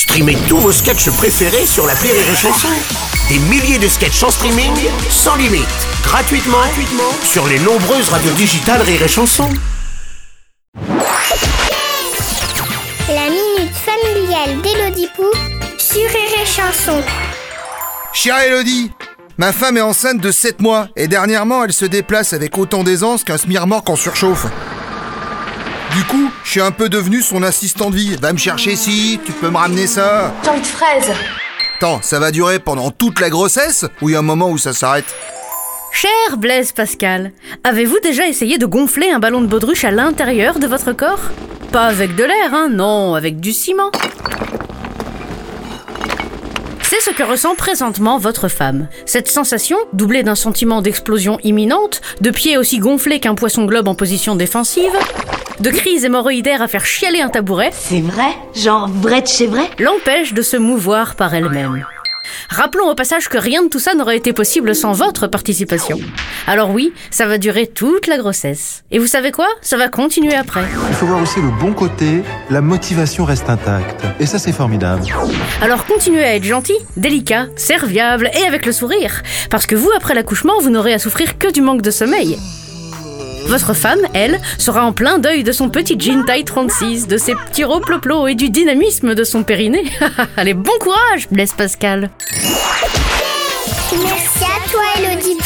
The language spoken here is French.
Streamez tous vos sketchs préférés sur la Rire et Chanson. Des milliers de sketchs en streaming, sans limite, gratuitement, gratuitement sur les nombreuses radios digitales Rire et Chanson. La minute familiale d'Elodie Pou sur Rire et Chanson. Chère Elodie, ma femme est enceinte de 7 mois et dernièrement elle se déplace avec autant d'aisance qu'un smirmorque en surchauffe. Du coup, je suis un peu devenu son assistant de vie. Va me chercher si, tu peux me ramener ça. J'ai envie de fraises. Attends, ça va durer pendant toute la grossesse ou il y a un moment où ça s'arrête? Cher Blaise Pascal, avez-vous déjà essayé de gonfler un ballon de baudruche à l'intérieur de votre corps? Pas avec de l'air, hein, non, avec du ciment. C'est ce que ressent présentement votre femme. Cette sensation, doublée d'un sentiment d'explosion imminente, de pieds aussi gonflés qu'un poisson globe en position défensive, de crise hémorroïdaire à faire chialer un tabouret, C'est vrai? Genre vrai de chez vrai? L'empêche de se mouvoir par elle-même. Rappelons au passage que rien de tout ça n'aurait été possible sans votre participation. Alors oui, ça va durer toute la grossesse. Et vous savez quoi? Ça va continuer après. Il faut voir aussi le bon côté, la motivation reste intacte. Et ça, c'est formidable. Alors continuez à être gentil, délicat, serviable et avec le sourire. Parce que vous, après l'accouchement, vous n'aurez à souffrir que du manque de sommeil. Votre femme, elle, sera en plein deuil de son petit jean taille 36, de ses petits roploplos et du dynamisme de son périnée. Allez, bon courage, Blaise Pascal. Merci à toi Elodie